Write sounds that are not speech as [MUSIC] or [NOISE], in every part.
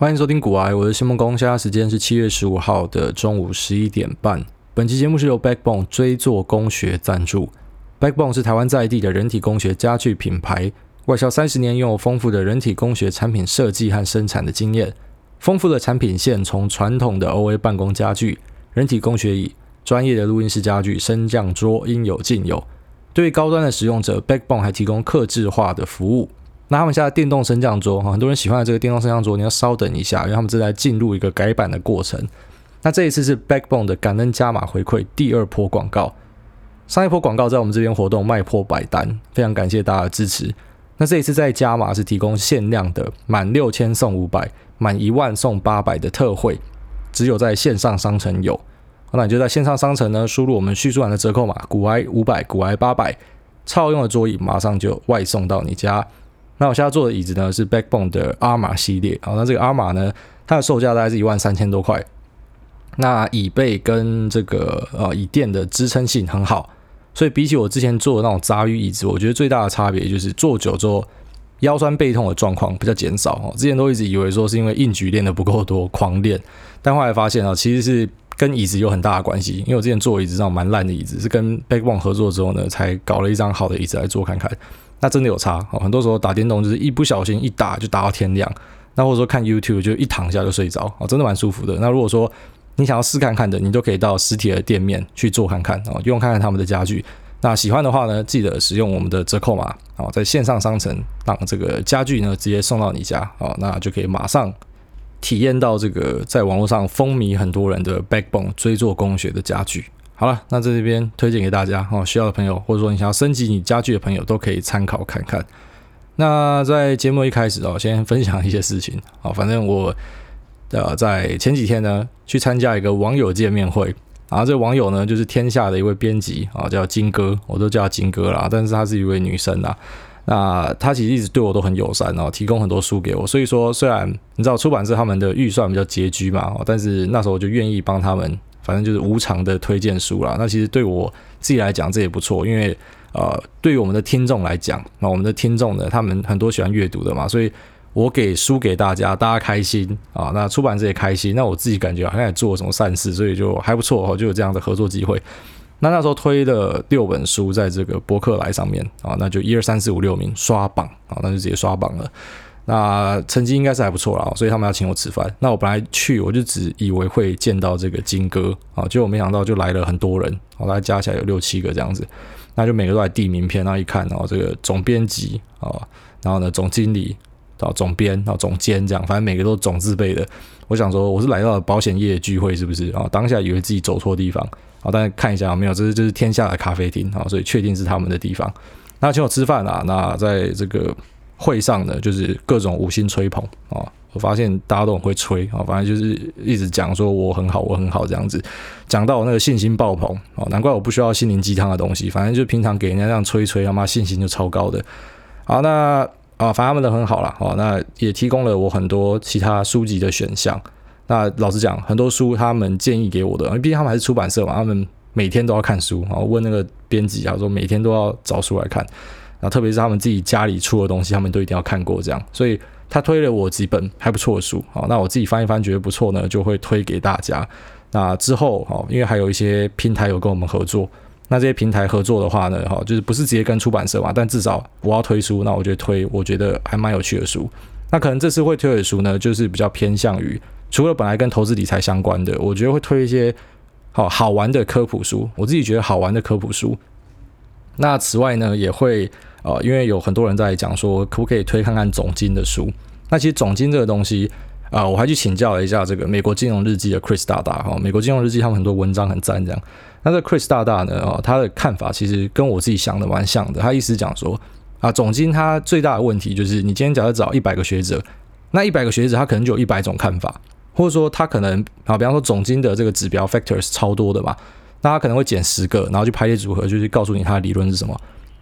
欢迎收听股癌，我是谢梦工，现在时间是七月十五号的中午十一点半。本期节目是由 Backbone 追做工学赞助。Backbone 是台湾在地的人体工学家具品牌，外销三十年，拥有丰富的人体工学产品设计和生产的经验。丰富的产品线从传统的 OA 办公家具、人体工学椅、专业的录音室家具、升降桌，应有尽有。对高端的使用者，Backbone 还提供客制化的服务。那他们家的电动升降桌，哈，很多人喜欢的这个电动升降桌，你要稍等一下，因为他们正在进入一个改版的过程。那这一次是 Backbone 的感恩加码回馈第二波广告，上一波广告在我们这边活动卖破百单，非常感谢大家的支持。那这一次再加码是提供限量的满六千送五百，满一万送八百的特惠，只有在线上商城有。那你就在线上商城呢，输入我们叙述栏的折扣码股癌五百，股癌八百，超用的桌椅马上就外送到你家。那我现在坐的椅子呢是 Backbone 的 Arma 系列，好，那这个 Arma 呢，它的售价大概是一万三千多块。那椅背跟这个呃椅垫的支撑性很好，所以比起我之前坐的那种杂鱼椅子，我觉得最大的差别就是坐久之后腰酸背痛的状况比较减少。之前都一直以为说是因为硬举练的不够多，狂练，但后来发现啊，其实是跟椅子有很大的关系。因为我之前坐椅子上蛮烂的椅子，是跟 Backbone 合作之后呢，才搞了一张好的椅子来坐看看。那真的有差哦，很多时候打电动就是一不小心一打就打到天亮，那或者说看 YouTube 就一躺下就睡着哦，真的蛮舒服的。那如果说你想要试看看的，你都可以到实体的店面去做看看哦，用看看他们的家具。那喜欢的话呢，记得使用我们的折扣码哦，在线上商城让这个家具呢直接送到你家哦，那就可以马上体验到这个在网络上风靡很多人的 Backbone 椎作工学的家具。好了，那在这边推荐给大家哦，需要的朋友或者说你想要升级你家具的朋友都可以参考看看。那在节目一开始哦，先分享一些事情哦，反正我呃在前几天呢去参加一个网友见面会，然后这网友呢就是天下的一位编辑啊，叫金哥，我都叫他金哥啦，但是她是一位女生啊。那她其实一直对我都很友善哦，提供很多书给我，所以说虽然你知道出版社他们的预算比较拮据嘛，但是那时候我就愿意帮他们。反正就是无偿的推荐书啦。那其实对我自己来讲，这也不错，因为呃，对于我们的听众来讲，那我们的听众呢，他们很多喜欢阅读的嘛，所以我给书给大家，大家开心啊，那出版社也开心，那我自己感觉好像也做了什么善事，所以就还不错哈，就有这样的合作机会。那那时候推了六本书在这个博客来上面啊，那就一二三四五六名刷榜啊，那就直接刷榜了。那成绩应该是还不错啦，所以他们要请我吃饭。那我本来去，我就只以为会见到这个金哥啊，结果没想到就来了很多人，大概加起来有六七个这样子。那就每个都来递名片，然后一看，然后这个总编辑啊，然后呢总经理到总编，然后总监这样，反正每个都是总字辈的。我想说我是来到了保险业聚会是不是啊？当下以为自己走错地方啊，但是看一下没有，这是这是天下的咖啡厅啊，所以确定是他们的地方。那请我吃饭啊，那在这个。会上呢，就是各种五星吹捧啊！我发现大家都很会吹啊，反正就是一直讲说我很好，我很好这样子，讲到我那个信心爆棚啊！难怪我不需要心灵鸡汤的东西，反正就平常给人家这样吹吹，他妈信心就超高的。好，那啊，反正他们都很好了啊，那也提供了我很多其他书籍的选项。那老实讲，很多书他们建议给我的，因为毕竟他们还是出版社嘛，他们每天都要看书啊。我问那个编辑啊，说每天都要找书来看。那特别是他们自己家里出的东西，他们都一定要看过这样，所以他推了我几本还不错的书，好，那我自己翻一翻觉得不错呢，就会推给大家。那之后，好，因为还有一些平台有跟我们合作，那这些平台合作的话呢，哈，就是不是直接跟出版社嘛，但至少我要推书，那我就推我觉得还蛮有趣的书。那可能这次会推的书呢，就是比较偏向于除了本来跟投资理财相关的，我觉得会推一些好好玩的科普书，我自己觉得好玩的科普书。那此外呢，也会。啊、因为有很多人在讲说，可不可以推看看总经的书？那其实总经这个东西啊、我还去请教了一下这个美国金融日记的 Chris 大大哈。美国金融日记他们很多文章很赞，这样。那这 Chris 大大呢，哦，他的看法其实跟我自己想的蛮像的。他意思讲说啊，总经它最大的问题就是，你今天假设找一百个学者，那一百个学者他可能就有一百种看法，或者说他可能啊，比方说总经的这个指标 factors 超多的嘛，那他可能会减十个，然后去排列组合，就是告诉你他的理论是什么。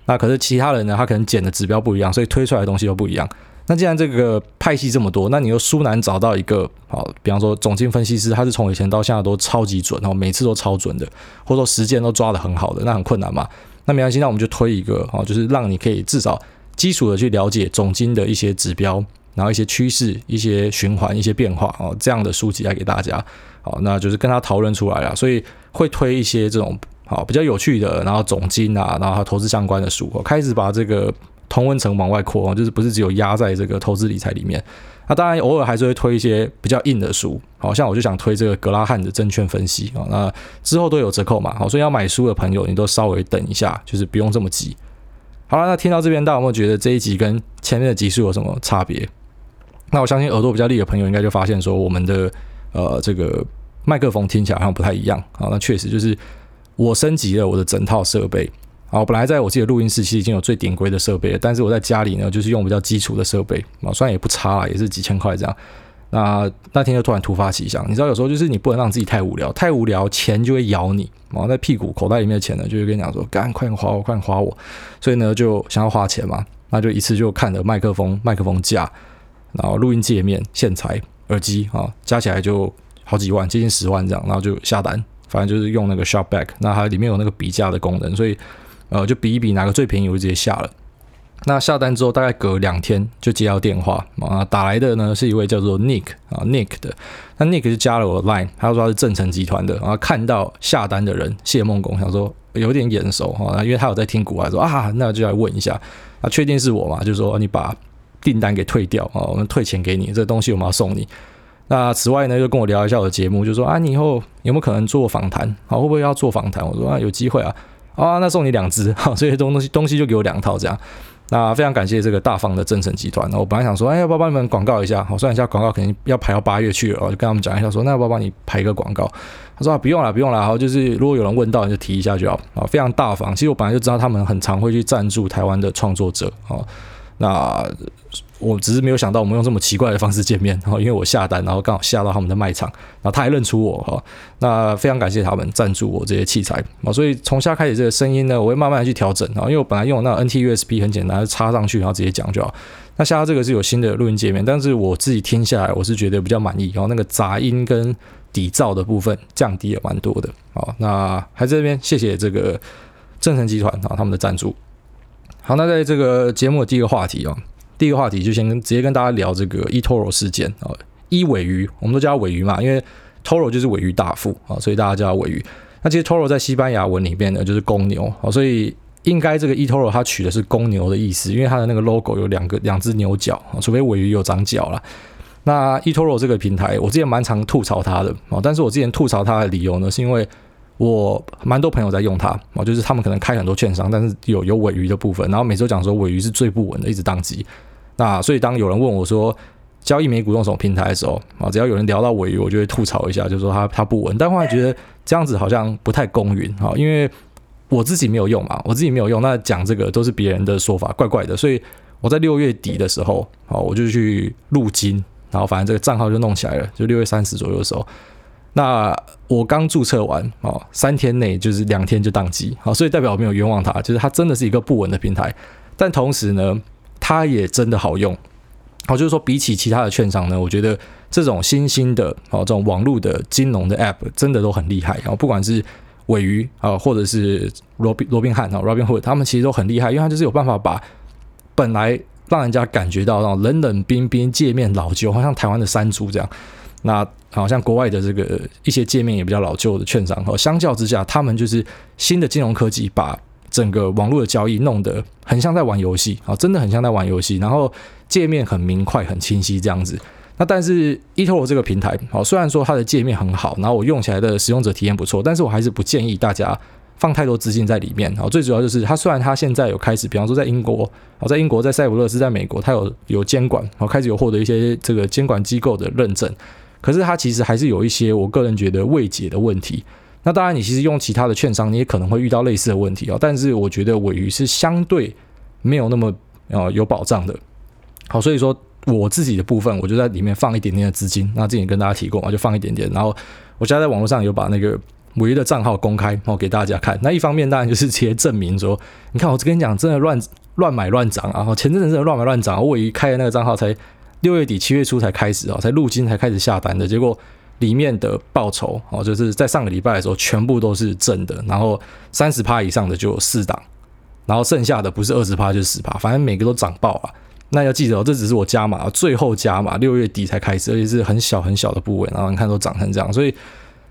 那可是其他人呢？他可能捡的指标不一样，所以推出来的东西又不一样。那既然这个派系这么多，那你又殊难找到一个好，比方说总经分析师，他是从以前到现在都超级准，然后每次都超准的，或者说时间都抓得很好的，那很困难嘛。那没关系，那我们就推一个，哦，就是让你可以至少基础的去了解总经的一些指标，然后一些趋势、一些循环、一些变化哦，这样的书籍来给大家。好，那就是跟他讨论出来了，所以会推一些这种好比较有趣的，然后总经啊，然后投资相关的书，开始把这个同温层往外扩，就是不是只有压在这个投资理财里面。那当然偶尔还是会推一些比较硬的书，好像我就想推这个格拉汉的证券分析啊，那之后都有折扣嘛，好，所以要买书的朋友你都稍微等一下，就是不用这么急。好了，那听到这边，大家有没有觉得这一集跟前面的集数有什么差别？那我相信耳朵比较利的朋友应该就发现说，我们的呃这个麦克风听起来好像不太一样啊。那确实就是我升级了我的整套设备。啊，本来在我自己的录音室其实已经有最顶规的设备了，但是我在家里呢，就是用比较基础的设备啊，虽然也不差啦，也是几千块这样。那那天就突然突发奇想，你知道有时候就是你不能让自己太无聊，太无聊钱就会咬你啊，在屁股口袋里面的钱呢，就会跟你讲说，赶快花我，快点花我，所以呢就想要花钱嘛，那就一次就看了麦克风、麦克风架，然后录音界面、线材、耳机啊，加起来就好几万，接近十万这样，然后就下单，反正就是用那个 Shopback，那它里面有那个比价的功能，所以。呃，就比一比哪个最便宜，我就直接下了。那下单之后，大概隔两天就接到电话啊，打来的呢是一位叫做 Nick 啊 Nick 的。那 Nick 就加了我的 Line，他说他是正成集团的，然后看到下单的人谢孟恭，想说有点眼熟哈，因为他有在听股，他说啊，那就来问一下，啊，确定是我嘛？就说你把订单给退掉啊，我们退钱给你，这东西我们要送你。那此外呢，就跟我聊一下我的节目，就说啊，你以后有没有可能做访谈？好，会不会要做访谈？我说啊，有机会啊。啊，那送你两只，好，这些东西东西就给我两套这样。那非常感谢这个大方的正诚集团。我本来想说，哎，要不要帮你们广告一下？好，算一下广告肯定要排到八月去了，我就跟他们讲一下说，那要不要帮你排一个广告？他说啊，不用了，不用了。好，就是如果有人问到，你就提一下就好。啊，非常大方。其实我本来就知道他们很常会去赞助台湾的创作者。啊，那。我只是没有想到我们用这么奇怪的方式见面，然后因为我下单，然后刚好下到他们的卖场，然后他还认出我哈，那非常感谢他们赞助我这些器材啊，所以从现在开始这个声音呢，我会慢慢的去调整啊，因为我本来用那 NT USB 很简单，插上去然后直接讲就好。那现在这个是有新的录音界面，但是我自己听下来我是觉得比较满意，然后那个杂音跟底噪的部分降低了蛮多的。好，那还在这边谢谢这个正成集团啊他们的赞助。好，那在这个节目的第一个话题啊。第一个话题就先跟直接跟大家聊这个 eToro 事件啊，一尾鱼，我们都叫它尾鱼嘛，因为 Toro 就是尾鱼大腹啊，所以大家叫它鮪鱼。那其实 Toro 在西班牙文里面呢，就是公牛啊，所以应该这个 eToro 它取的是公牛的意思，因为它的那个 logo 有两个两只牛角啊，除非尾鱼有长角了。那 eToro 这个平台，我之前蛮常吐槽它的啊，但是我之前吐槽它的理由呢，是因为。我蛮多朋友在用它啊，就是他们可能开很多券商，但是有有尾鱼的部分，然后每周讲说尾鱼是最不稳的，一直当机。那所以当有人问我说交易美股用什么平台的时候啊，只要有人聊到尾鱼，我就会吐槽一下，就说它它不稳。但后来觉得这样子好像不太公允啊，因为我自己没有用嘛，我自己没有用，那讲这个都是别人的说法，怪怪的。所以我在六月底的时候啊，我就去入金，然后反正这个账号就弄起来了，就六月三十左右的时候。那我刚注册完哦，三天内就是两天就宕机，好，所以代表我没有冤枉他，就是它真的是一个不稳的平台，但同时呢，它也真的好用，好，就是说比起其他的券商呢，我觉得这种新兴的哦，这种网络的金融的 App 真的都很厉害，然后不管是尾鱼啊，或者是罗宾罗宾汉啊，Robinhood，他们其实都很厉害，因为他就是有办法把本来让人家感觉到那种冷冷冰冰、界面老旧，好像台湾的山猪这样。那好像国外的这个一些界面也比较老旧的券商，和相较之下，他们就是新的金融科技，把整个网络的交易弄得很像在玩游戏啊，真的很像在玩游戏。然后界面很明快、很清晰这样子。那但是 eToro 这个平台，好，虽然说它的界面很好，然后我用起来的使用者体验不错，但是我还是不建议大家放太多资金在里面。好，最主要就是它虽然它现在有开始，比方说在英国，好，在英国、在塞浦路斯、在美国，它有有监管，好，开始有获得一些这个监管机构的认证。可是它其实还是有一些我个人觉得未解的问题。那当然，你其实用其他的券商，你也可能会遇到类似的问题啊。但是我觉得尾鱼是相对没有那么呃有保障的。好，所以说我自己的部分，我就在里面放一点点的资金。那之前跟大家提过嘛，就放一点点。然后我现在在网络上有把那个鮪鱼的账号公开，然后给大家看。那一方面当然就是直接证明说，你看我跟你讲，真的乱乱买乱涨啊。然后前阵子真的乱买乱涨，我鮪鱼开的那个账号才。六月底七月初才开始啊，才入金才开始下单的，结果里面的报酬哦，就是在上个礼拜的时候全部都是正的，然后三十趴以上的就有四档，然后剩下的不是二十趴就是十趴，反正每个都涨爆了。那要记得哦，这只是我加码，最后加码，六月底才开始，而且是很小很小的部位，然后你看都涨成这样，所以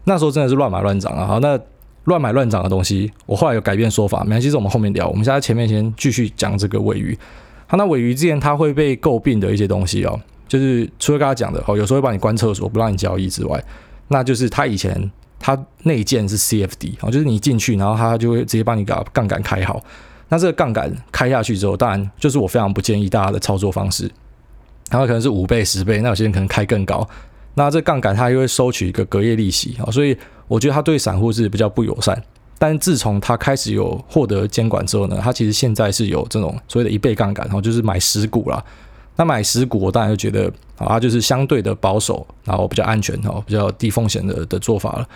那时候真的是乱买乱涨啊。好，那乱买乱涨的东西，我后来有改变说法，没关系，这我们后面聊。我们现在前面先继续讲这个鮪鱼。好，那鮪鱼之前它会被诟病的一些东西哦，就是除了刚才讲的哦，有时候会帮你关厕所不让你交易之外，那就是他以前他内建是 CFD 哦，就是你进去，然后他就会直接帮你把杠杆开好。那这个杠杆开下去之后，当然就是我非常不建议大家的操作方式。然后可能是五倍、十倍，那有些人可能开更高。那这杠杆它又会收取一个隔夜利息啊，所以我觉得它对散户是比较不友善。但自从它开始有获得监管之后呢，它其实现在是有这种所谓的一倍杠杆，然后就是买十股啦。那买十股，我当然就觉得啊，就是相对的保守，然后比较安全哦，比较低风险的的做法了。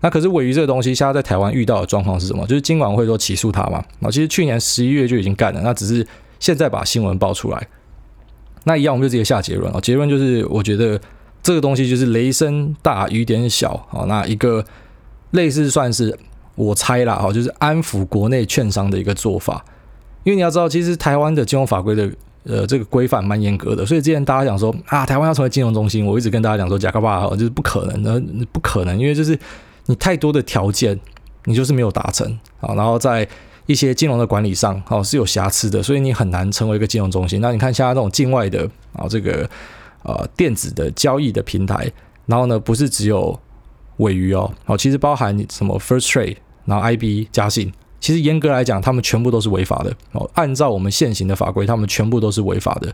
那可是尾鱼这个东西，现在在台湾遇到的状况是什么？就是金管会说起诉他嘛。啊，其实去年十一月就已经干了，那只是现在把新闻爆出来。那一样，我们就直接下结论啊。结论就是，我觉得这个东西就是雷声大雨点小啊。那一个类似算是我猜啦，哈，就是安抚国内券商的一个做法。因为你要知道，其实台湾的金融法规的呃这个规范蛮严格的，所以之前大家讲说啊，台湾要成为金融中心，我一直跟大家讲说，假告爸就是不可能的，不可能，因为就是。你太多的条件，你就是没有达成啊，然后在一些金融的管理上，哦是有瑕疵的，所以你很难成为一个金融中心。那你看现在这种境外的啊，这个呃电子的交易的平台，然后呢不是只有尾鱼哦，哦其实包含什么 First Trade，然后 IB 嘉信，其实严格来讲，他们全部都是违法的哦。按照我们现行的法规，他们全部都是违法的。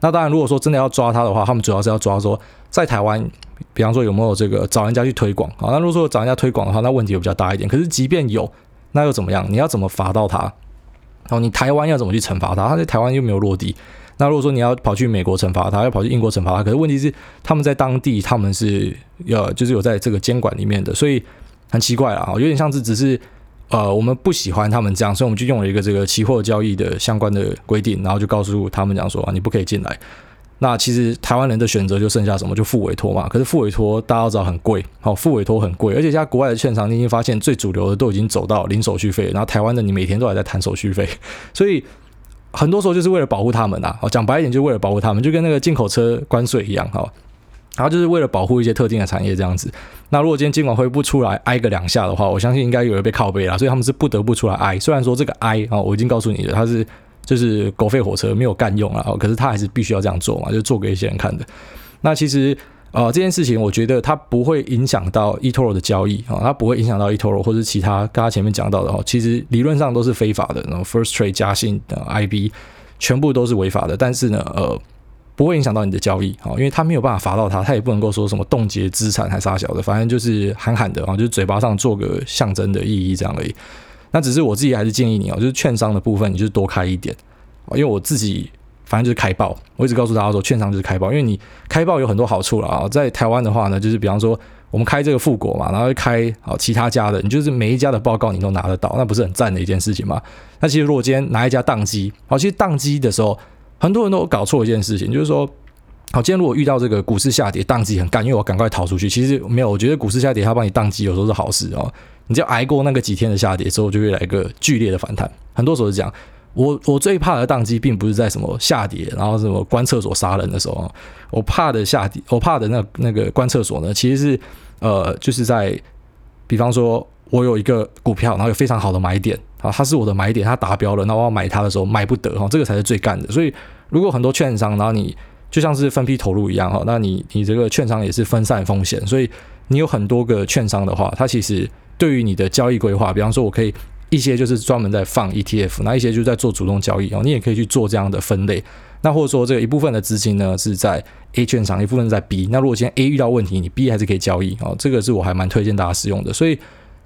那当然，如果说真的要抓他的话，他们主要是要抓说在台湾。比方说有没有这个找人家去推广啊？那如果说找人家推广的话，那问题又比较大一点。可是即便有，那又怎么样？你要怎么罚到他？然后你台湾要怎么去惩罚他？他在台湾又没有落地。那如果说你要跑去美国惩罚他，要跑去英国惩罚他，可是问题是他们在当地他们是要就是有在这个监管里面的，所以很奇怪啊，有点像是只是呃我们不喜欢他们这样，所以我们就用了一个这个期货交易的相关的规定，然后就告诉他们讲说，你不可以进来。那其实台湾人的选择就剩下什么？就付委托嘛。可是付委托大家都知道很贵，好，付委托很贵，而且现在国外的券商你已经发现最主流的都已经走到零手续费，然后台湾的你每天都还在谈手续费，所以很多时候就是为了保护他们啊。好，讲白一点，就是为了保护他们，就跟那个进口车关税一样，哈。然后就是为了保护一些特定的产业这样子。那如果今天监管会不出来挨个两下的话，我相信应该有人被靠背啦，所以他们是不得不出来挨。虽然说这个挨啊，我已经告诉你了，他是。就是狗吠火车没有干用啊，可是他还是必须要这样做嘛，就做给一些人看的。那其实呃这件事情，我觉得它不会影响到 eToro 的交易啊，它不会影响到 eToro 或者其他刚刚前面讲到的哈，其实理论上都是非法的。然后 First Trade、加信的 IB 全部都是违法的，但是呢呃不会影响到你的交易啊，因为他没有办法罚到他，他也不能够说什么冻结资产还是啥小的，反正就是喊喊的啊，就是嘴巴上做个象征的意义这样而已。那只是我自己还是建议你哦，就是券商的部分，你就多开一点，因为我自己反正就是开报，我一直告诉大家说，券商就是开报，因为你开报有很多好处了啊。在台湾的话呢，就是比方说我们开这个富国嘛，然后开啊其他家的，你就是每一家的报告你都拿得到，那不是很赞的一件事情吗？那其实如果今天拿一家当机，好，其实当机的时候，很多人都搞错一件事情，就是说，好，今天如果遇到这个股市下跌，当机很干，因为我赶快逃出去。其实没有，我觉得股市下跌，他帮你当机有时候是好事哦。你只要挨过那个几天的下跌之后，就会来一个剧烈的反弹。很多时候是这样。我我最怕的当机，并不是在什么下跌，然后什么关厕所杀人的时候。我怕的下跌，我怕的那那个关厕所呢，其实是呃，就是在比方说，我有一个股票，然后有非常好的买点啊，它是我的买点，它达标了，那我要买它的时候买不得哈，这个才是最干的。所以，如果很多券商，然后你就像是分批投入一样哈，那你你这个券商也是分散风险，所以你有很多个券商的话，它其实。对于你的交易规划，比方说，我可以一些就是专门在放 ETF，那一些就是在做主动交易哦，你也可以去做这样的分类。那或者说，这个一部分的资金呢是在 A 券商，一部分在 B。那如果今天 A 遇到问题，你 B 还是可以交易哦，这个是我还蛮推荐大家使用的。所以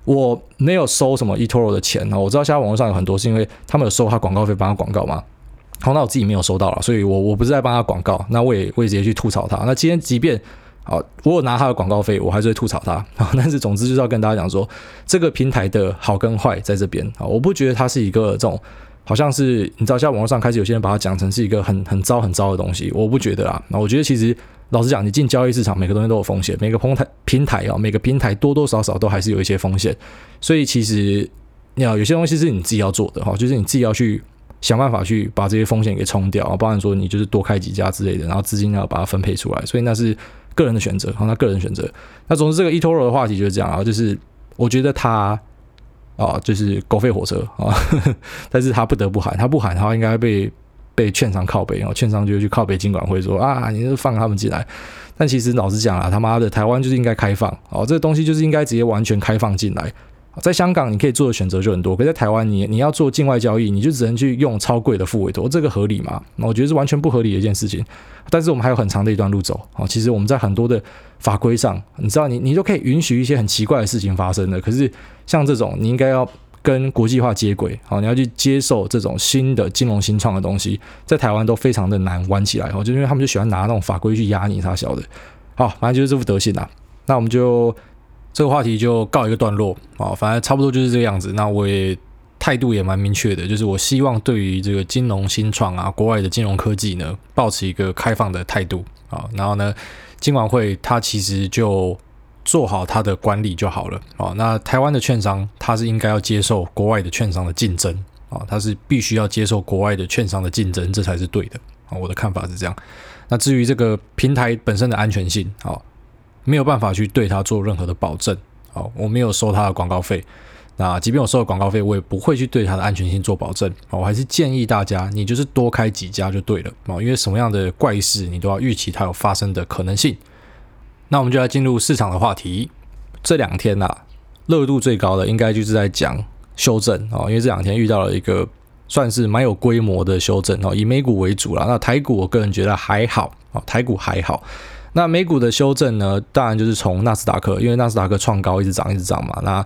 我没有收什么 eToro 的钱啊，我知道现在网络上有很多是因为他们有收他广告费，帮他广告嘛。好，那我自己没有收到了，所以我我不是在帮他广告，那我也我也直接去吐槽他。那今天即便好，我有拿他的广告费，我还是会吐槽他啊。[LAUGHS] 但是总之就是要跟大家讲说，这个平台的好跟坏在这边啊。我不觉得它是一个这种，好像是你知道，现在网络上开始有些人把它讲成是一个很很糟很糟的东西。我不觉得啊。那我觉得其实老实讲，你进交易市场，每个东西都有风险，每个平台平台啊，每个平台多多少少都还是有一些风险。所以其实你要有些东西是你自己要做的哈，就是你自己要去想办法去把这些风险给冲掉啊，包含说你就是多开几家之类的，然后资金要把它分配出来，所以那是个人的选择，好，那个人选择。那总之这个 eToro 的话题就是这样啊，就是我觉得他啊，就是狗吠火车啊，[LAUGHS] 但是他不得不喊，他不喊，他应该被被券商靠北，然后券商就去靠北金管会说啊，你就放他们进来。但其实老实讲啊，他妈的，台湾就是应该开放哦，这个东西就是应该直接完全开放进来。在香港你可以做的选择就很多，可在台湾你你要做境外交易，你就只能去用超贵的复委托，这个合理吗？我觉得是完全不合理的一件事情。但是我们还有很长的一段路走哦。其实我们在很多的法规上，你知道你你都可以允许一些很奇怪的事情发生的。可是像这种，你应该要跟国际化接轨，好，你要去接受这种新的金融新创的东西，在台湾都非常的难玩起来哦，就因为他们就喜欢拿那种法规去压你，他晓得。好，反正就是这副德行啦。那我们就这个话题就告一个段落啊，反正差不多就是这个样子。那我也态度也蛮明确的，就是我希望对于这个金融新创啊，国外的金融科技呢，保持一个开放的态度啊。然后呢，金管会它其实就做好它的管理就好了啊。那台湾的券商，它是应该要接受国外的券商的竞争啊，它是必须要接受国外的券商的竞争，这才是对的啊。我的看法是这样。那至于这个平台本身的安全性，啊，没有办法去对它做任何的保证，啊，我没有收它的广告费，那即便我收了广告费，我也不会去对它的安全性做保证，啊，我还是建议大家，你就是多开几家就对了，啊，因为什么样的怪事你都要预期它有发生的可能性。那我们就要进入市场的话题，这两天呐，热度最高的应该就是在讲修正，哦，因为这两天遇到了一个。算是蛮有规模的修正哦，以美股为主啦。那台股我个人觉得还好哦，台股还好。那美股的修正呢，当然就是从纳斯达克，因为纳斯达克创高一直涨一直涨嘛。那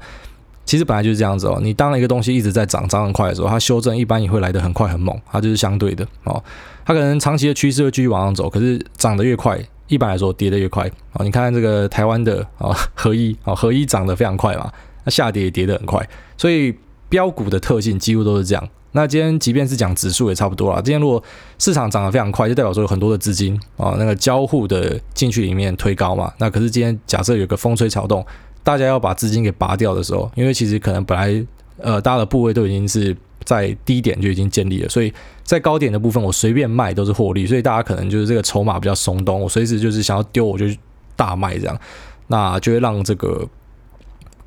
其实本来就是这样子哦。你当一个东西一直在涨，涨很快的时候，它修正一般也会来得很快很猛，它就是相对的哦。它可能长期的趋势会继续往上走，可是涨得越快，一般来说跌得越快啊。你看这个台湾的啊合一啊合一涨得非常快嘛，那下跌也跌得很快，所以标股的特性几乎都是这样。那今天即便是讲指数也差不多了。今天如果市场涨得非常快，就代表说有很多的资金啊，那个交互的进去里面推高嘛。那可是今天假设有个风吹草动，大家要把资金给拔掉的时候，因为其实可能本来呃大家的部位都已经是在低点就已经建立了，所以在高点的部分我随便卖都是获利，所以大家可能就是这个筹码比较松动，我随时就是想要丢我就大卖这样，那就会让这个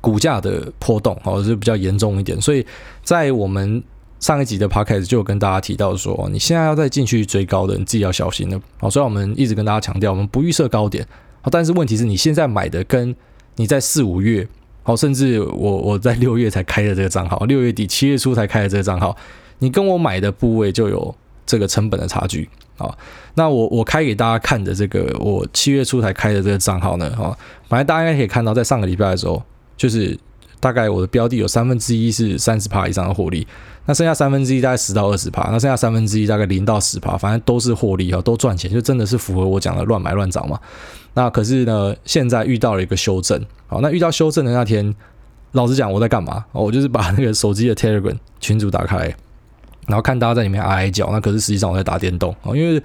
股价的波动哦是比较严重一点。所以在我们上一集的 podcast 就有跟大家提到说，你现在要再进去追高的，你自己要小心了。好，所以我们一直跟大家强调，我们不预设高点。但是问题是你现在买的跟你在四五月，好，甚至我我在六月才开的这个账号，六月底七月初才开的这个账号，你跟我买的部位就有这个成本的差距。啊，那我我开给大家看的这个，我七月初才开的这个账号呢，哈，本来大家应该可以看到，在上个礼拜的时候，就是大概我的标的有三分之一是三十趴以上的获利。那剩下三分之一大概十到二十趴，那剩下三分之一大概零到十趴，反正都是获利哈，都赚钱，就真的是符合我讲的乱买乱涨嘛。那可是呢，现在遇到了一个修正，好，那遇到修正的那天，老实讲我在干嘛？哦我就是把那个手机的 Telegram 群组打开，然后看大家在里面哀哀叫。那可是实际上我在打电动啊，因为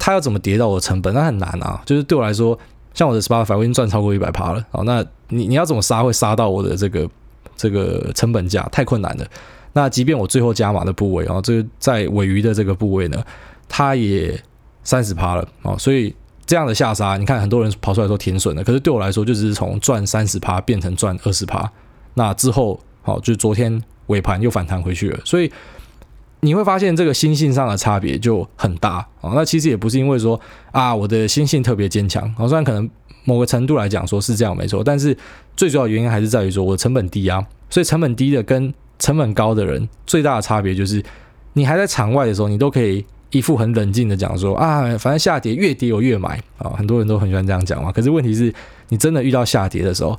他要怎么跌到我的成本，那很难啊。就是对我来说，像我的 Spotify 我已经赚超过一百趴了，好，那你你要怎么杀会杀到我的这个这个成本价，太困难了。那即便我最后加码的部位啊，这个在尾鱼的这个部位呢，它也三十趴了。啊，所以这样的下杀，你看很多人跑出来说停损了，可是对我来说就只是从赚三十趴变成赚二十趴，那之后好，就昨天尾盘又反弹回去了，所以你会发现这个心性上的差别就很大啊。那其实也不是因为说啊我的心性特别坚强啊，虽然可能某个程度来讲说是这样没错，但是最主要原因还是在于说我成本低啊，所以成本低的跟成本高的人最大的差别就是，你还在场外的时候，你都可以一副很冷静的讲说啊，反正下跌越跌我越买啊，很多人都很喜欢这样讲嘛。可是问题是，你真的遇到下跌的时候，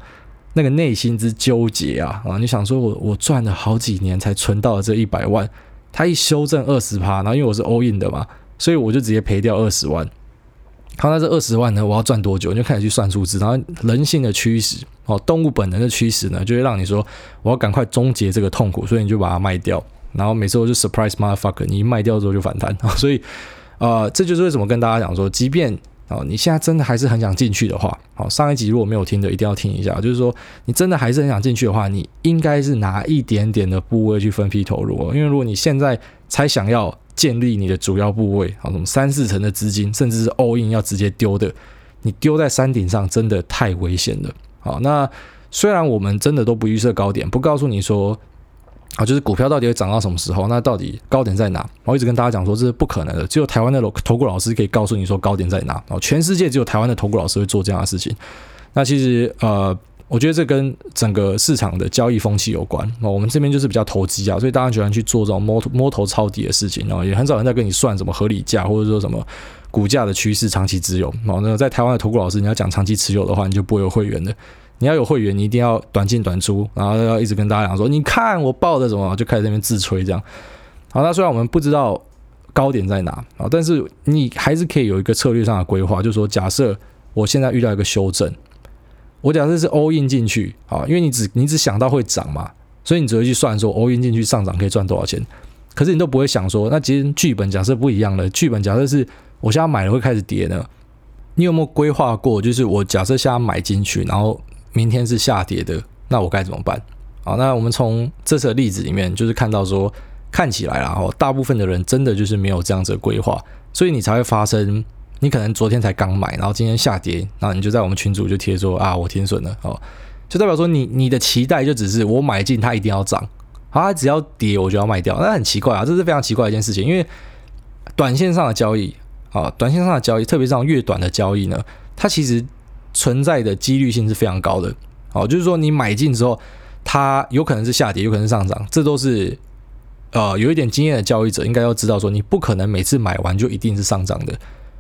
那个内心之纠结啊啊，你想说我我赚了好几年才存到了这一百万，它一修正二十趴，然后因为我是 all in 的嘛，所以我就直接赔掉二十万。好，那这二十万呢，我要赚多久？你就开始去算数字，然后人性的驱使哦，动物本能的驱使呢，就会让你说我要赶快终结这个痛苦，所以你就把它卖掉。然后每次我就 surprise motherfucker，你一卖掉之后就反弹。[LAUGHS] 所以，呃，这就是为什么跟大家讲说，即便哦你现在真的还是很想进去的话，好，上一集如果没有听的，一定要听一下。就是说，你真的还是很想进去的话，你应该是拿一点点的部位去分批投入哦，因为如果你现在才想要建立你的主要部位啊，什么三四成的资金，甚至是 all in 要直接丢的，你丢在山顶上真的太危险了。好，那虽然我们真的都不预设高点，不告诉你说啊，就是股票到底会涨到什么时候，那到底高点在哪？我一直跟大家讲说这是不可能的，只有台湾的投顾老师可以告诉你说高点在哪。哦，全世界只有台湾的投顾老师会做这样的事情。那其实呃。我觉得这跟整个市场的交易风气有关。哦我们这边就是比较投机啊，所以大家喜欢去做这种摸摸头抄底的事情，然后也很少人在跟你算什么合理价，或者说什么股价的趋势长期持有。哦，那在台湾的投顾老师，你要讲长期持有的话，你就不会有会员的。你要有会员，你一定要短进短出，然后要一直跟大家讲说，你看我报的什么，就开始那边自吹这样。好，那虽然我们不知道高点在哪啊，但是你还是可以有一个策略上的规划，就是说，假设我现在遇到一个修正。我假设是 all in 进去啊，因为你只你只想到会涨嘛，所以你只会去算说 all in 进去上涨可以赚多少钱。可是你都不会想说，那其实剧本假设不一样了。剧本假设是我现在买了会开始跌呢，你有没有规划过？就是我假设现在买进去，然后明天是下跌的，那我该怎么办？好，那我们从这次的例子里面就是看到说，看起来啊，大部分的人真的就是没有这样子的规划，所以你才会发生。你可能昨天才刚买，然后今天下跌，然后你就在我们群组就贴说啊，我停损了哦，就代表说你你的期待就只是我买进它一定要涨，啊，只要跌我就要卖掉，那很奇怪啊，这是非常奇怪的一件事情，因为短线上的交易啊，短线上的交易，特别是这种越短的交易呢，它其实存在的几率性是非常高的，哦，就是说你买进之后，它有可能是下跌，有可能是上涨，这都是呃有一点经验的交易者应该要知道说，你不可能每次买完就一定是上涨的。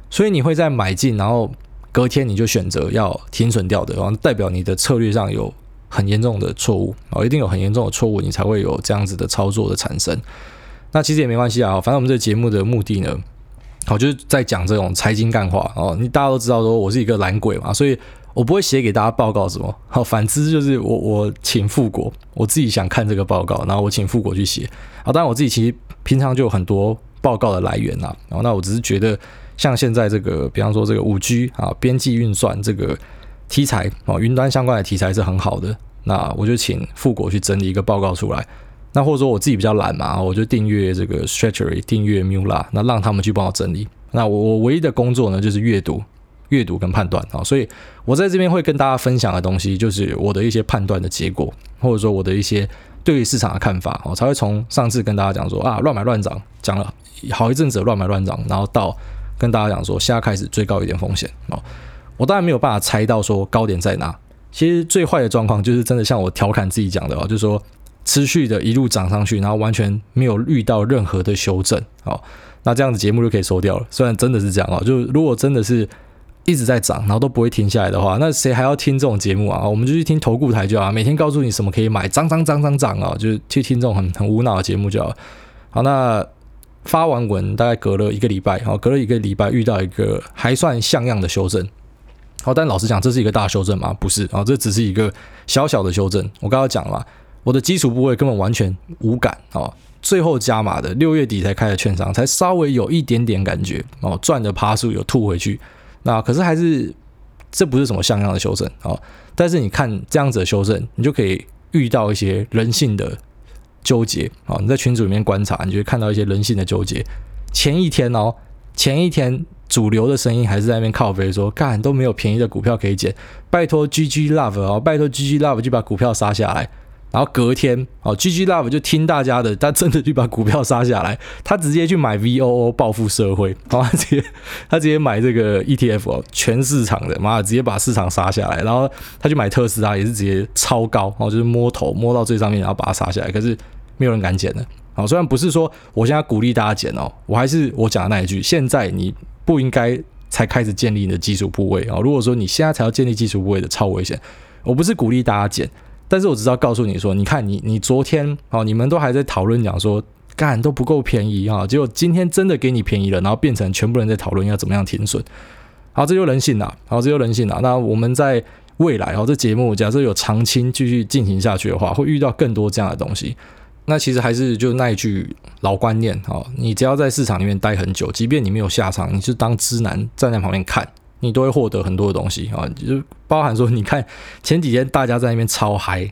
所以你会在买进，然后隔天你就选择要停损掉的，然后代表你的策略上有很严重的错误哦，一定有很严重的错误，你才会有这样子的操作的产生。那其实也没关系啊，反正我们这个节目的目的呢，好就是在讲这种财经干话哦。你大家都知道说我是一个懒鬼嘛，所以我不会写给大家报告什么。好，反之就是我我请富国，我自己想看这个报告，然后我请富国去写。啊，当然我自己其实平常就有很多报告的来源啦。然后那我只是觉得。像现在这个，比方说这个五 G 啊，边际运算这个题材啊，云端相关的题材是很好的。那我就请富国去整理一个报告出来。那或者说我自己比较懒嘛，我就订阅这个 Stretchery，订阅 Mula，那让他们去帮我整理。那我我唯一的工作呢，就是阅读、阅读跟判断啊。所以我在这边会跟大家分享的东西，就是我的一些判断的结果，或者说我的一些对于市场的看法。我才会从上次跟大家讲说啊，乱买乱涨，讲了好一阵子乱买乱涨，然后到。跟大家讲说，现在开始最高一点风险哦，我当然没有办法猜到说高点在哪。其实最坏的状况就是真的像我调侃自己讲的哦，就是说持续的一路涨上去，然后完全没有遇到任何的修正哦，那这样子节目就可以收掉了。虽然真的是这样啊，就如果真的是一直在涨，然后都不会停下来的话，那谁还要听这种节目啊？我们就去听投顾台就好，每天告诉你什么可以买，涨涨涨涨涨啊，就去听这种很很无脑的节目就好。好，那。发完文大概隔了一个礼拜，好，隔了一个礼拜遇到一个还算像样的修正，好，但老实讲，这是一个大修正吗？不是啊，这只是一个小小的修正。我刚刚讲了嘛，我的基础部位根本完全无感啊，最后加码的六月底才开的券商，才稍微有一点点感觉哦，赚的趴数有吐回去，那可是还是这不是什么像样的修正啊，但是你看这样子的修正，你就可以遇到一些人性的。纠结啊！你在群组里面观察，你就会看到一些人性的纠结。前一天哦，前一天主流的声音还是在那边靠背说，干都没有便宜的股票可以捡，拜托 GG Love 哦，拜托 GG Love 就把股票杀下来。然后隔天哦，GG Love 就听大家的，他真的就把股票杀下来，他直接去买 VOO 报复社会，好，他直接他直接买这个 ETF 哦，全市场的妈的直接把市场杀下来，然后他去买特斯拉也是直接超高，然后就是摸头摸到最上面，然后把它杀下来，可是。没有人敢捡的，好，虽然不是说我现在鼓励大家捡哦，我还是我讲的那一句，现在你不应该才开始建立你的基础部位啊。如果说你现在才要建立基础部位的，超危险。我不是鼓励大家捡，但是我只是要告诉你说，你看你你昨天哦，你们都还在讨论讲说干都不够便宜啊，结果今天真的给你便宜了，然后变成全部人在讨论要怎么样停损。好，这就人性啦，好，这就人性啦。那我们在未来哦，这节目假设有长青继续进行下去的话，会遇到更多这样的东西。那其实还是就那一句老观念哦，你只要在市场里面待很久，即便你没有下场，你就当知男站在旁边看，你都会获得很多的东西啊，就包含说，你看前几天大家在那边超嗨，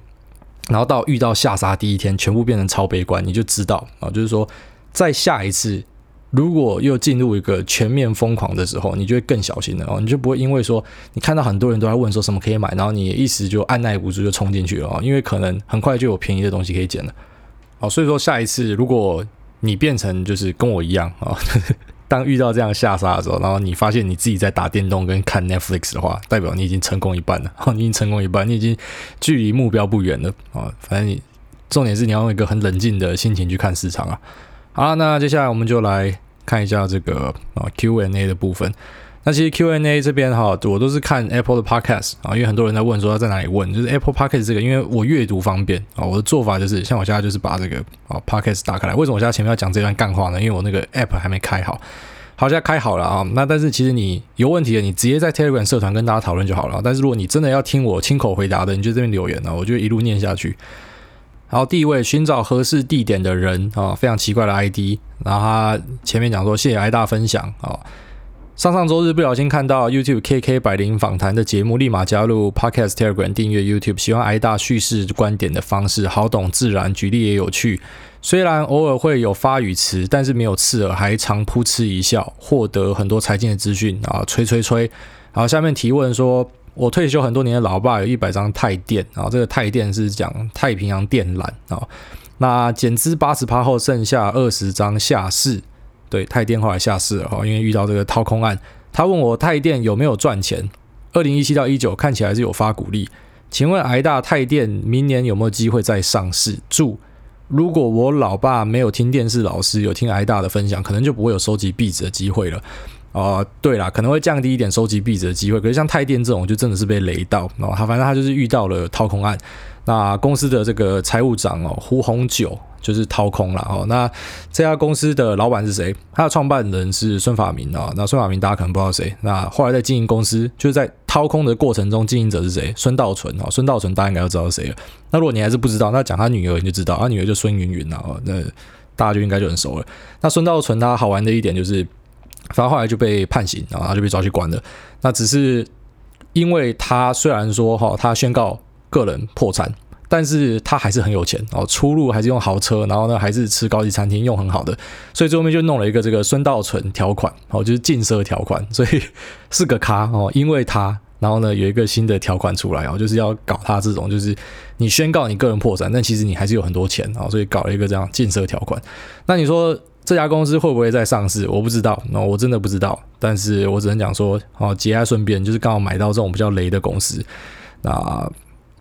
然后到遇到下杀第一天，全部变成超悲观，你就知道啊，就是说在下一次如果又进入一个全面疯狂的时候，你就会更小心了哦，你就不会因为说你看到很多人都在问说什么可以买，然后你一时就按捺不住就冲进去了哦，因为可能很快就有便宜的东西可以捡了。好，所以说下一次如果你变成就是跟我一样啊。当遇到这样下杀的时候，然后你发现你自己在打电动跟看 Netflix 的话，代表你已经成功一半了。你已经成功一半，你已经距离目标不远了啊！反正你重点是你要用一个很冷静的心情去看市场啊。好，那接下来我们就来看一下这个啊 Q&A 的部分。那其实 Q&A 这边哈，我都是看 Apple 的 Podcast 啊，因为很多人在问说要在哪里问，就是 Apple Podcast 这个，因为我阅读方便啊，我的做法就是像我现在就是把这个啊 Podcast 打开来。为什么我现在前面要讲这段干话呢？因为我那个 App 还没开好，好，现在开好了啊。那但是其实你有问题的，你直接在 Telegram 社团跟大家讨论就好了。但是如果你真的要听我亲口回答的，你就这边留言啊，我就一路念下去。好，第一位寻找合适地点的人啊，非常奇怪的 ID，然后他前面讲说谢谢挨大分享啊。上上周日不小心看到 YouTube KK 百灵访谈的节目，立马加入 Podcast Telegram 订阅 YouTube，喜欢挨大叙事观点的方式，好懂自然，举例也有趣。虽然偶尔会有发语词，但是没有刺耳，还常噗嗤一笑，获得很多财经的资讯啊！吹吹吹。好，下面提问说，我退休很多年的老爸有一百张泰电啊，这个泰电是讲太平洋电缆啊。那减资八十趴后，剩下二十张下市。对，泰电后来下市了哈，因为遇到这个掏空案。他问我泰电有没有赚钱？二零一七到一九看起来是有发股利，请问挨大泰电明年有没有机会再上市？注：如果我老爸没有听电视老师，有听挨大的分享，可能就不会有收集壁纸的机会了。啊、呃，对啦，可能会降低一点收集币值的机会。可是像泰电这种，就真的是被雷到哦。他反正他就是遇到了掏空案，那公司的这个财务长哦胡红九就是掏空了哦。那这家公司的老板是谁？他的创办人是孙法明啊。那孙法明大家可能不知道谁。那后来在经营公司，就是在掏空的过程中，经营者是谁？孙道存啊。孙道存大家应该要知道是谁了。那如果你还是不知道，那讲他女儿你就知道，他女儿就孙芸芸啊。那大家就应该就很熟了。那孙道存他好玩的一点就是。反正后来就被判刑，然后他就被抓去关了。那只是因为他虽然说哈，他宣告个人破产，但是他还是很有钱哦，出入还是用豪车，然后呢还是吃高级餐厅，用很好的，所以最后面就弄了一个这个孙道存条款哦，就是禁奢条款，[LAUGHS] 所以是个咖哦。因为他，然后呢有一个新的条款出来哦，就是要搞他这种，就是你宣告你个人破产，但其实你还是有很多钱啊，所以搞了一个这样禁设条款。那你说？这家公司会不会再上市？我不知道，那我真的不知道。但是我只能讲说，哦，节哀顺变，就是刚好买到这种比较雷的公司。那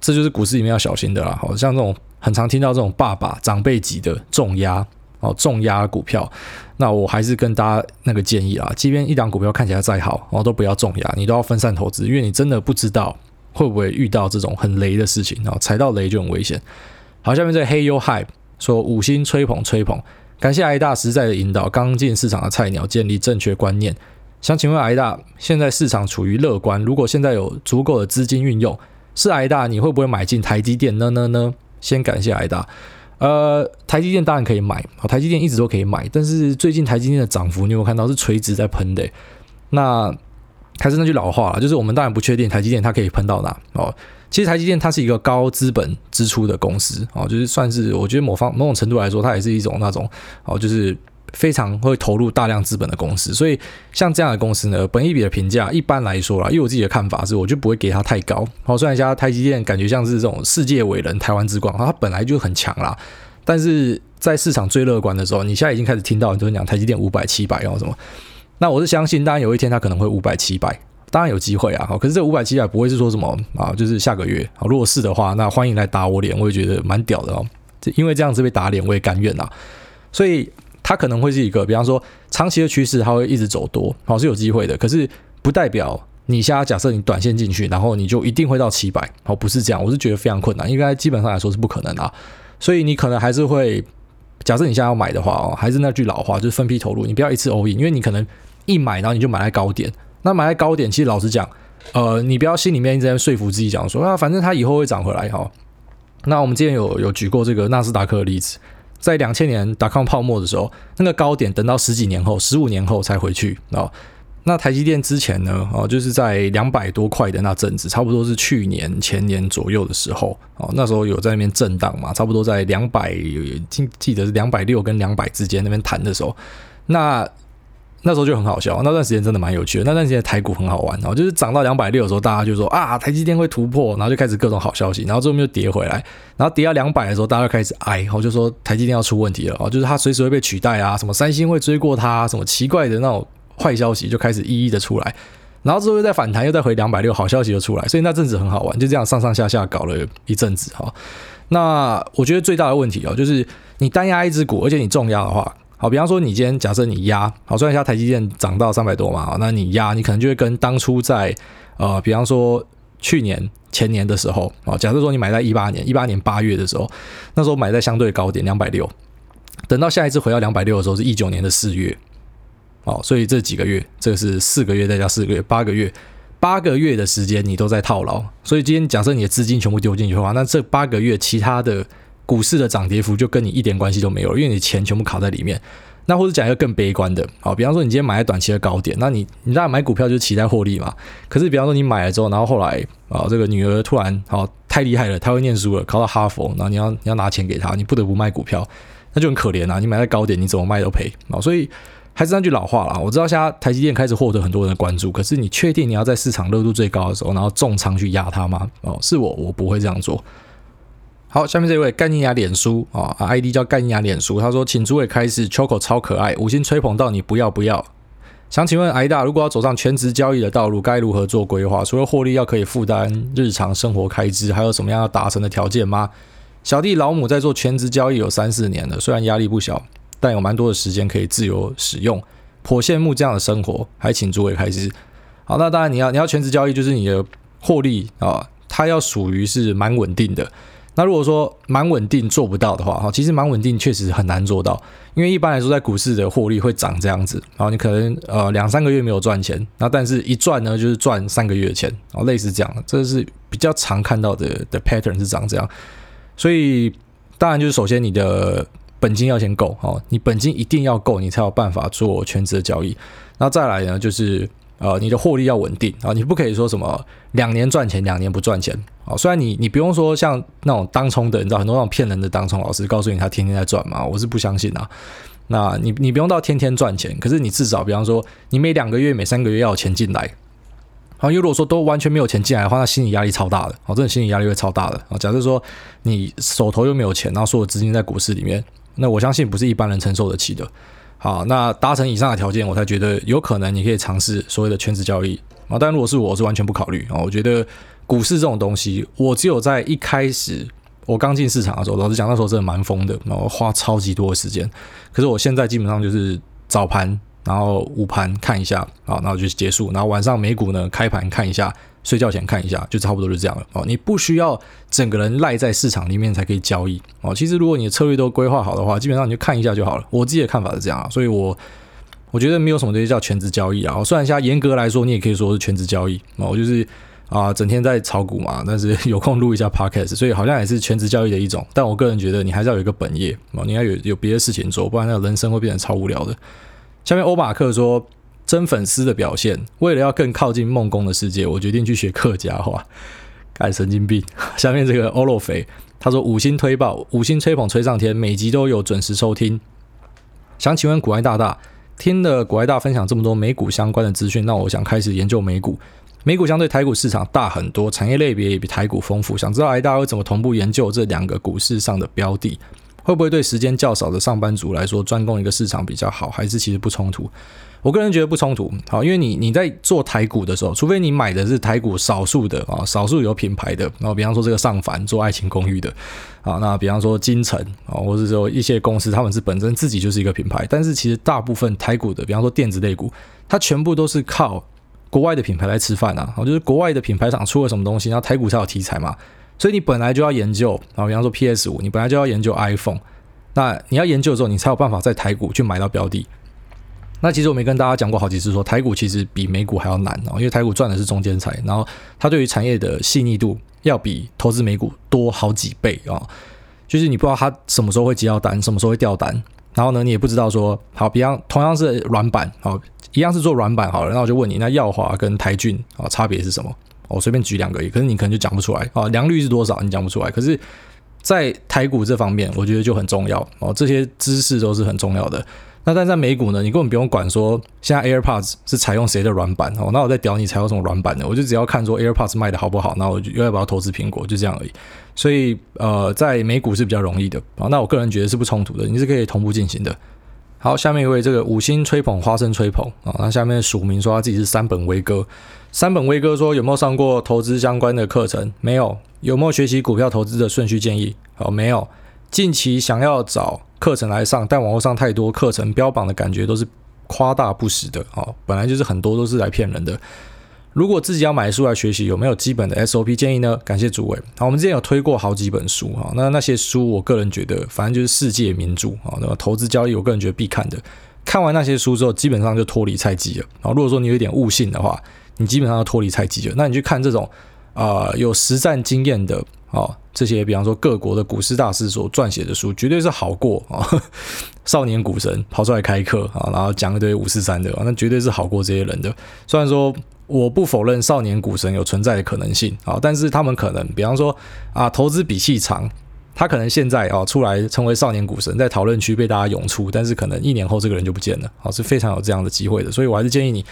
这就是股市里面要小心的啦。好像这种很常听到这种爸爸长辈级的重压哦，重压股票。那我还是跟大家那个建议啊，即便一档股票看起来再好，哦，都不要重压，你都要分散投资，因为你真的不知道会不会遇到这种很雷的事情，然后踩到雷就很危险。好，下面这个 Hey Yo Hype 说五星吹捧吹捧。感谢挨大实在的引导，刚进市场的菜鸟建立正确观念。想请问挨大，现在市场处于乐观，如果现在有足够的资金运用，是挨大你会不会买进台积电呢？呢呢？先感谢挨大。呃，台积电当然可以买，台积电一直都可以买，但是最近台积电的涨幅你有没有看到是垂直在喷的？那还是那句老话了，就是我们当然不确定台积电它可以喷到哪哦。其实台积电它是一个高资本支出的公司哦，就是算是我觉得某方某种程度来说，它也是一种那种哦，就是非常会投入大量资本的公司。所以像这样的公司呢，本一比的评价一般来说啦，因为我自己的看法是，我就不会给它太高。好，虽然像台积电感觉像是这种世界伟人、台湾之光，它本来就很强啦，但是在市场最乐观的时候，你现在已经开始听到很多人讲台积电五百、七百然后什么，那我是相信，当然有一天它可能会五百、七百。当然有机会啊，好可是这五百七百不会是说什么啊，就是下个月，如果是的话，那欢迎来打我脸，我也觉得蛮屌的哦。因为这样子被打脸，我也甘愿啊。所以它可能会是一个，比方说长期的趋势，它会一直走多，好是有机会的。可是不代表你现在假设你短线进去，然后你就一定会到七百，好不是这样，我是觉得非常困难，应该基本上来说是不可能啊。所以你可能还是会，假设你现在要买的话哦，还是那句老话，就是分批投入，你不要一次 all in，因为你可能一买然后你就买在高点。那买在高点，其实老实讲，呃，你不要心里面一直在说服自己讲说啊，反正它以后会涨回来哈。那我们之前有有举过这个纳斯达克的例子，在两千年达康泡沫的时候，那个高点等到十几年后、十五年后才回去啊。那台积电之前呢，哦，就是在两百多块的那阵子，差不多是去年前年左右的时候，哦，那时候有在那边震荡嘛，差不多在两百，记记得是两百六跟两百之间那边弹的时候，那那时候就很好笑，那段时间真的蛮有趣的，那段时间台股很好玩，然后就是涨到两百六的时候，大家就说啊，台积电会突破，然后就开始各种好消息，然后最后面就跌回来，然后跌到两百的时候，大家就开始哀，然后就说台积电要出问题了，哦，就是它随时会被取代啊，什么三星会追过它，什么奇怪的那种。坏消息就开始一一的出来，然后之后又再反弹，又再回两百六，好消息又出来，所以那阵子很好玩，就这样上上下下搞了一阵子哈。那我觉得最大的问题哦，就是你单压一只股，而且你重压的话，好，比方说你今天假设你压，好，算一下台积电涨到三百多嘛，那你压，你可能就会跟当初在呃，比方说去年前年的时候，啊，假设说你买在一八年，一八年八月的时候，那时候买在相对高点两百六，等到下一次回到两百六的时候，是一九年的四月。哦，所以这几个月，这个是四个月再加四个月，八个月，八个月的时间你都在套牢。所以今天假设你的资金全部丢进去的话，那这八个月其他的股市的涨跌幅就跟你一点关系都没有，因为你钱全部卡在里面。那或者讲一个更悲观的，好，比方说你今天买在短期的高点，那你你当然买股票就是期待获利嘛。可是比方说你买了之后，然后后来啊，这个女儿突然好太厉害了，她会念书了，考到哈佛，然后你要你要拿钱给她，你不得不卖股票，那就很可怜啊。你买在高点，你怎么卖都赔啊。所以。还是那句老话啦，我知道现在台积电开始获得很多人的关注，可是你确定你要在市场热度最高的时候，然后重仓去压它吗？哦，是我，我不会这样做。好，下面这位干你娘脸书啊，ID 叫干你娘脸书，他说，请诸位开始，Choco 超可爱，五星吹捧到你不要不要。想请问癌大，如果要走上全职交易的道路，该如何做规划？除了获利要可以负担日常生活开支，还有什么样要达成的条件吗？小弟老母在做全职交易有三四年了，虽然压力不小。但有蛮多的时间可以自由使用，颇羡慕这样的生活，还请诸位开支。好，那当然你要你要全职交易，就是你的获利啊，它要属于是蛮稳定的。那如果说蛮稳定做不到的话，哈，其实蛮稳定确实很难做到，因为一般来说在股市的获利会长这样子，然后你可能呃两三个月没有赚钱，那但是一赚呢就是赚三个月的钱，然后类似这样，这是比较常看到的的 pattern 是长这样。所以当然就是首先你的。本金要先够哦，你本金一定要够，你才有办法做全职的交易。那再来呢，就是呃，你的获利要稳定啊，你不可以说什么两年赚钱，两年不赚钱啊。虽然你你不用说像那种当冲的，你知道很多那种骗人的当冲老师告诉你他天天在赚嘛，我是不相信啊。那你你不用到天天赚钱，可是你至少比方说你每两个月、每三个月要有钱进来。好，因为如果说都完全没有钱进来的话，那心理压力超大的，哦，真的心理压力会超大的啊。假设说你手头又没有钱，然后所有资金在股市里面。那我相信不是一般人承受得起的。好，那达成以上的条件，我才觉得有可能你可以尝试所谓的全职交易啊。但如果是我，是完全不考虑啊。我觉得股市这种东西，我只有在一开始我刚进市场的时候，老实讲那时候真的蛮疯的，然后花超级多的时间。可是我现在基本上就是早盘，然后午盘看一下啊，然后就结束，然后晚上美股呢开盘看一下。睡觉前看一下，就差不多就这样了哦。你不需要整个人赖在市场里面才可以交易哦。其实如果你的策略都规划好的话，基本上你就看一下就好了。我自己的看法是这样啊，所以我我觉得没有什么东西叫全职交易啊。虽然现在严格来说，你也可以说是全职交易哦。我就是啊，整天在炒股嘛，但是 [LAUGHS] 有空录一下 podcast，所以好像也是全职交易的一种。但我个人觉得，你还是要有一个本业哦，你要有有别的事情做，不然那人生会变得超无聊的。下面欧马克说。真粉丝的表现，为了要更靠近梦工的世界，我决定去学客家话。干神经病！[LAUGHS] 下面这个欧洛肥，他说五星推爆，五星吹捧吹上天，每集都有准时收听。想请问股癌大大，听了股癌大分享这么多美股相关的资讯，那我想开始研究美股。美股相对台股市场大很多，产业类别也比台股丰富。想知道癌大会怎么同步研究这两个股市上的标的？会不会对时间较少的上班族来说，专攻一个市场比较好？还是其实不冲突？我个人觉得不冲突，好，因为你你在做台股的时候，除非你买的是台股少数的啊，少数有品牌的，然后比方说这个上凡做爱情公寓的，啊，那比方说金城啊，或者说一些公司，他们是本身自己就是一个品牌，但是其实大部分台股的，比方说电子类股，它全部都是靠国外的品牌来吃饭啊，就是国外的品牌厂出了什么东西，然后台股才有题材嘛，所以你本来就要研究，啊，比方说 PS 五，你本来就要研究 iPhone，那你要研究之后，你才有办法在台股去买到标的。那其实我没跟大家讲过好几次说，台股其实比美股还要难哦，因为台股赚的是中间财，然后它对于产业的细腻度要比投资美股多好几倍啊，就是你不知道它什么时候会接到单，什么时候会掉单，然后呢，你也不知道说，好，比方同样是软板，好，一样是做软板好了，那我就问你，那耀华跟台俊啊差别是什么？我随便举两个，可是你可能就讲不出来啊。良率是多少？你讲不出来。可是，在台股这方面，我觉得就很重要哦，这些知识都是很重要的。那但在美股呢，你根本不用管说现在 AirPods 是采用谁的软板哦，那我在屌你采用什么软板的，我就只要看说 AirPods 卖的好不好，那我就又要不要投资苹果，就这样而已。所以呃，在美股是比较容易的啊。那我个人觉得是不冲突的，你是可以同步进行的。好，下面一位这个五星吹捧花生吹捧啊，那下面署名说他自己是三本威哥，三本威哥说有没有上过投资相关的课程？没有。有没有学习股票投资的顺序建议？好，没有。近期想要找课程来上，但网络上太多课程标榜的感觉都是夸大不实的。哦，本来就是很多都是来骗人的。如果自己要买书来学习，有没有基本的 SOP 建议呢？感谢诸位。好，我们之前有推过好几本书哈，那那些书我个人觉得，反正就是世界名著啊。那么投资交易，我个人觉得必看的。看完那些书之后，基本上就脱离菜鸡了。啊，如果说你有一点悟性的话，你基本上就脱离菜鸡了。那你去看这种、呃、有实战经验的。哦，这些比方说各国的股市大师所撰写的书，绝对是好过啊、[LAUGHS] 少年股神跑出来开课啊，然后讲一堆五四三的，那绝对是好过这些人的。虽然说我不否认少年股神有存在的可能性啊，但是他们可能，比方说啊，投资比气长，他可能现在啊出来成为少年股神，在讨论区被大家涌出，但是可能一年后这个人就不见了啊，是非常有这样的机会的。所以我还是建议你，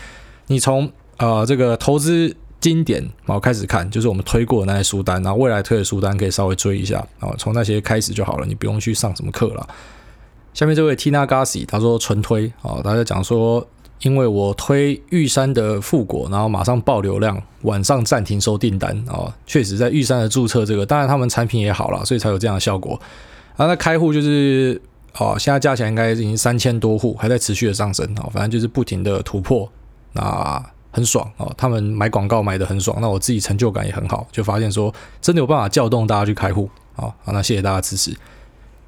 你从呃这个投资。经典，然后开始看，就是我们推过的那些书单，然后未来推的书单可以稍微追一下，然后从那些开始就好了，你不用去上什么课了。下面这位 Tina Gassi，他说纯推，啊，他在讲说，因为我推玉山的富果，然后马上爆流量，晚上暂停收订单，啊，确实在玉山的注册这个，当然他们产品也好了，所以才有这样的效果。然后那开户就是，哦，现在加起来应该已经三千多户，还在持续的上升，啊，反正就是不停的突破，那。很爽哦，他们买广告买得很爽，那我自己成就感也很好，就发现说真的有办法叫动大家去开户，好，好，那谢谢大家支持。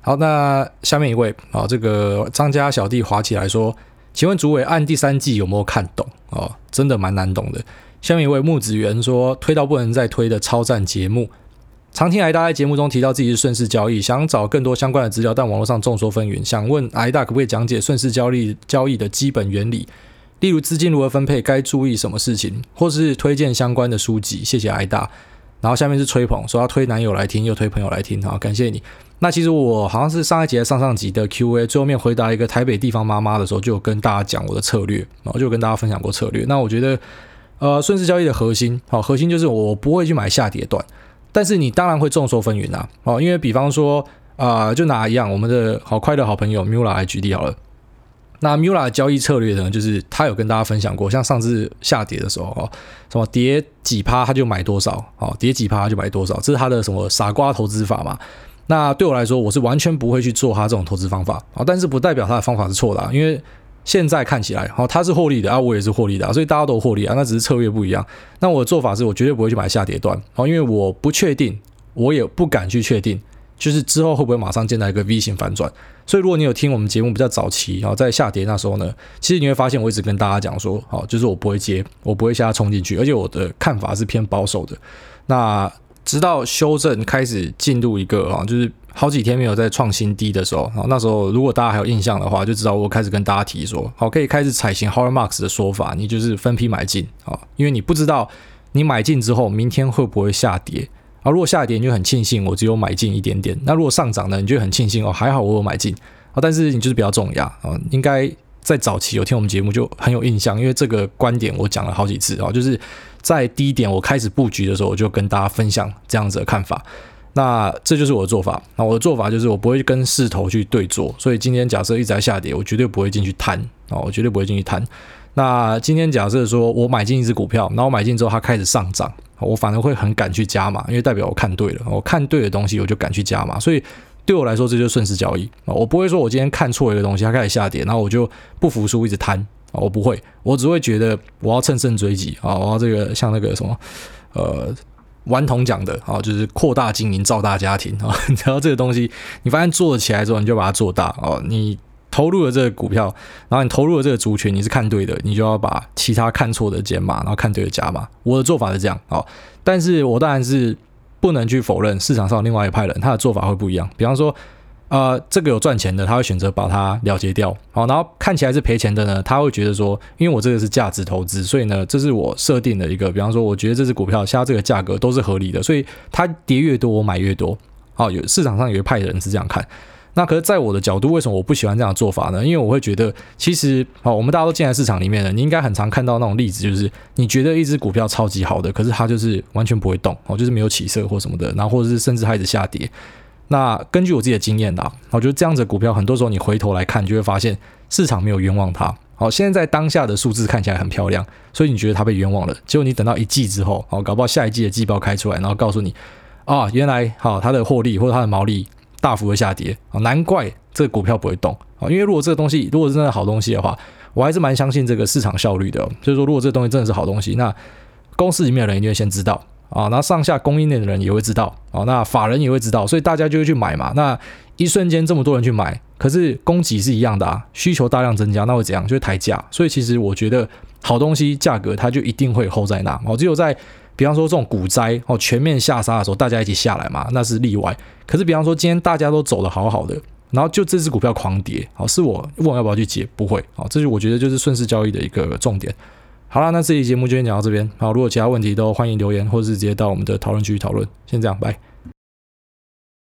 好，那下面一位啊，这个张家小弟滑起来说，请问主委按第三季有没有看懂？哦，真的蛮难懂的。下面一位木子元说，推到不能再推的超赞节目，常听挨大在节目中提到自己是顺势交易，想找更多相关的资料，但网络上众说纷纭，想问挨大可不可以讲解顺势交易交易的基本原理？例如资金如何分配，该注意什么事情，或是推荐相关的书籍。谢谢挨大。然后下面是吹捧，说要推男友来听，又推朋友来听，好，感谢你。那其实我好像是上一集、上上集的 Q&A 最后面回答一个台北地方妈妈的时候，就有跟大家讲我的策略，然后就跟大家分享过策略。那我觉得，呃，顺势交易的核心，好，核心就是我不会去买下跌段，但是你当然会众说纷纭啊，哦，因为比方说，啊、就拿一样，我们的好快乐好朋友 Mula 来举例好了。那 Mula 的交易策略呢，就是他有跟大家分享过，像上次下跌的时候哦，什么跌几趴他就买多少，哦，跌几趴他就买多少，这是他的什么傻瓜投资法嘛？那对我来说，我是完全不会去做他这种投资方法啊，但是不代表他的方法是错的啊，因为现在看起来，哦，他是获利的啊，我也是获利的啊，所以大家都获利啊，那只是策略不一样。那我的做法是我绝对不会去买下跌段，哦，因为我不确定，我也不敢去确定。就是之后会不会马上见到一个 V 型反转？所以如果你有听我们节目比较早期，然后在下跌那时候呢，其实你会发现我一直跟大家讲说，好，就是我不会接，我不会下冲进去，而且我的看法是偏保守的。那直到修正开始进入一个啊，就是好几天没有再创新低的时候，然后那时候如果大家还有印象的话，就知道我开始跟大家提说，好，可以开始采行 Howard Marks 的说法，你就是分批买进啊，因为你不知道你买进之后明天会不会下跌。啊，如果下跌你就很庆幸我只有买进一点点，那如果上涨呢，你就很庆幸哦，还好我有买进啊，但是你就是比较重压啊，应该在早期有听我们节目就很有印象，因为这个观点我讲了好几次啊，就是在低点我开始布局的时候，我就跟大家分享这样子的看法，那这就是我的做法，那我的做法就是我不会跟势头去对做，所以今天假设一直在下跌，我绝对不会进去贪啊，我绝对不会进去贪。那今天假设说我买进一只股票，然后买进之后它开始上涨。我反而会很敢去加码，因为代表我看对了，我看对的东西我就敢去加码，所以对我来说这就是顺势交易啊！我不会说我今天看错一个东西，它开始下跌，然后我就不服输一直贪啊！我不会，我只会觉得我要乘胜追击啊！我要这个像那个什么呃顽童讲的啊，就是扩大经营造大家庭啊！然后这个东西你发现做起来之后，你就把它做大哦，你。投入了这个股票，然后你投入了这个族群，你是看对的，你就要把其他看错的减码，然后看对的加码。我的做法是这样啊，但是我当然是不能去否认市场上另外一派人他的做法会不一样。比方说，呃，这个有赚钱的，他会选择把它了结掉。好，然后看起来是赔钱的呢，他会觉得说，因为我这个是价值投资，所以呢，这是我设定的一个，比方说，我觉得这只股票现在这个价格都是合理的，所以它跌越多，我买越多。好，有市场上有一派的人是这样看。那可是，在我的角度，为什么我不喜欢这样的做法呢？因为我会觉得，其实，好，我们大家都进来市场里面了，你应该很常看到那种例子，就是你觉得一只股票超级好的，可是它就是完全不会动，哦，就是没有起色或什么的，然后或者是甚至开始下跌。那根据我自己的经验啦，我觉得这样子股票，很多时候你回头来看，就会发现市场没有冤枉它。好，现在在当下的数字看起来很漂亮，所以你觉得它被冤枉了。结果你等到一季之后，好，搞不好下一季的季报开出来，然后告诉你，啊，原来好，它的获利或者它的毛利大幅的下跌，啊，难怪这个股票不会动。啊，因为如果这个东西如果是真的好东西的话，我还是蛮相信这个市场效率的。就是说，如果这个东西真的是好东西，那公司里面的人一定会先知道。啊，那上下供应链的人也会知道，啊，那法人也会知道，所以大家就会去买嘛。那一瞬间这么多人去买，可是供给是一样的啊，需求大量增加，那会怎样？就会抬价。所以其实我觉得好东西价格它就一定会候在那。哦，只有在比方说这种股灾哦全面下杀的时候，大家一起下来嘛，那是例外。可是比方说今天大家都走得好好的，然后就这只股票狂跌，好，是我问我要不要去接？不会，好，这就我觉得就是顺势交易的一个重点。好了，那这期节目就先讲到这边。好，如果其他问题都欢迎留言，或者是直接到我们的讨论区讨论。先这样，拜。